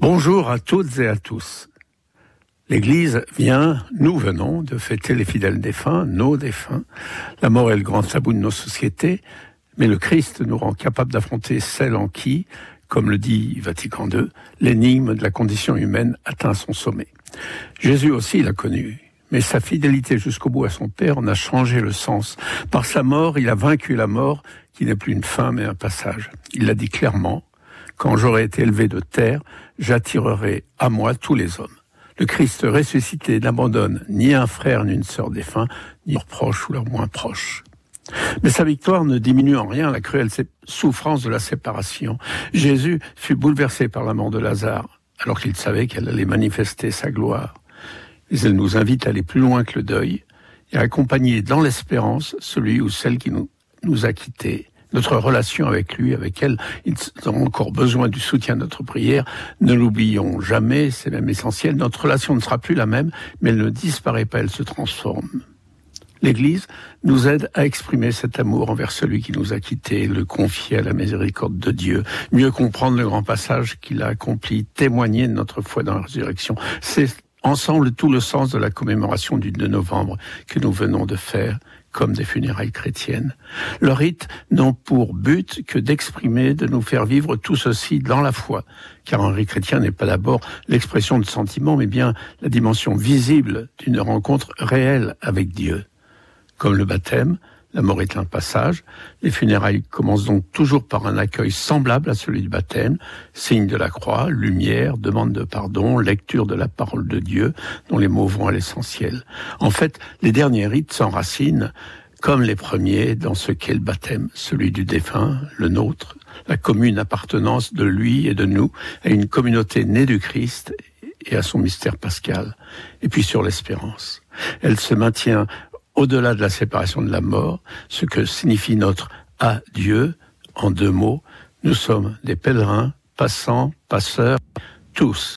Bonjour à toutes et à tous. L'Église vient, nous venons de fêter les fidèles défunts, nos défunts. La mort est le grand tabou de nos sociétés, mais le Christ nous rend capables d'affronter celle en qui, comme le dit Vatican II, l'énigme de la condition humaine atteint son sommet. Jésus aussi l'a connu, mais sa fidélité jusqu'au bout à son Père en a changé le sens. Par sa mort, il a vaincu la mort, qui n'est plus une fin mais un passage. Il l'a dit clairement, quand j'aurai été élevé de terre, j'attirerai à moi tous les hommes. Le Christ ressuscité n'abandonne ni un frère ni une sœur défunt, ni leurs proches ou leurs moins proches. Mais sa victoire ne diminue en rien la cruelle souffrance de la séparation. Jésus fut bouleversé par la mort de Lazare, alors qu'il savait qu'elle allait manifester sa gloire. Mais elle nous invite à aller plus loin que le deuil et à accompagner dans l'espérance celui ou celle qui nous, nous a quittés notre relation avec lui, avec elle, ils ont encore besoin du soutien de notre prière. Ne l'oublions jamais, c'est même essentiel. Notre relation ne sera plus la même, mais elle ne disparaît pas, elle se transforme. L'Église nous aide à exprimer cet amour envers celui qui nous a quittés, le confier à la miséricorde de Dieu, mieux comprendre le grand passage qu'il a accompli, témoigner de notre foi dans la résurrection. C'est ensemble tout le sens de la commémoration du 2 novembre que nous venons de faire comme des funérailles chrétiennes. Le rite n'ont pour but que d'exprimer, de nous faire vivre tout ceci dans la foi, car un rite chrétien n'est pas d'abord l'expression de sentiments, mais bien la dimension visible d'une rencontre réelle avec Dieu. Comme le baptême, la mort est un passage. Les funérailles commencent donc toujours par un accueil semblable à celui du baptême, signe de la croix, lumière, demande de pardon, lecture de la parole de Dieu, dont les mots vont à l'essentiel. En fait, les derniers rites s'enracinent, comme les premiers, dans ce qu'est le baptême, celui du défunt, le nôtre, la commune appartenance de lui et de nous à une communauté née du Christ et à son mystère pascal, et puis sur l'espérance. Elle se maintient au-delà de la séparation de la mort, ce que signifie notre adieu, en deux mots, nous sommes des pèlerins, passants, passeurs, tous.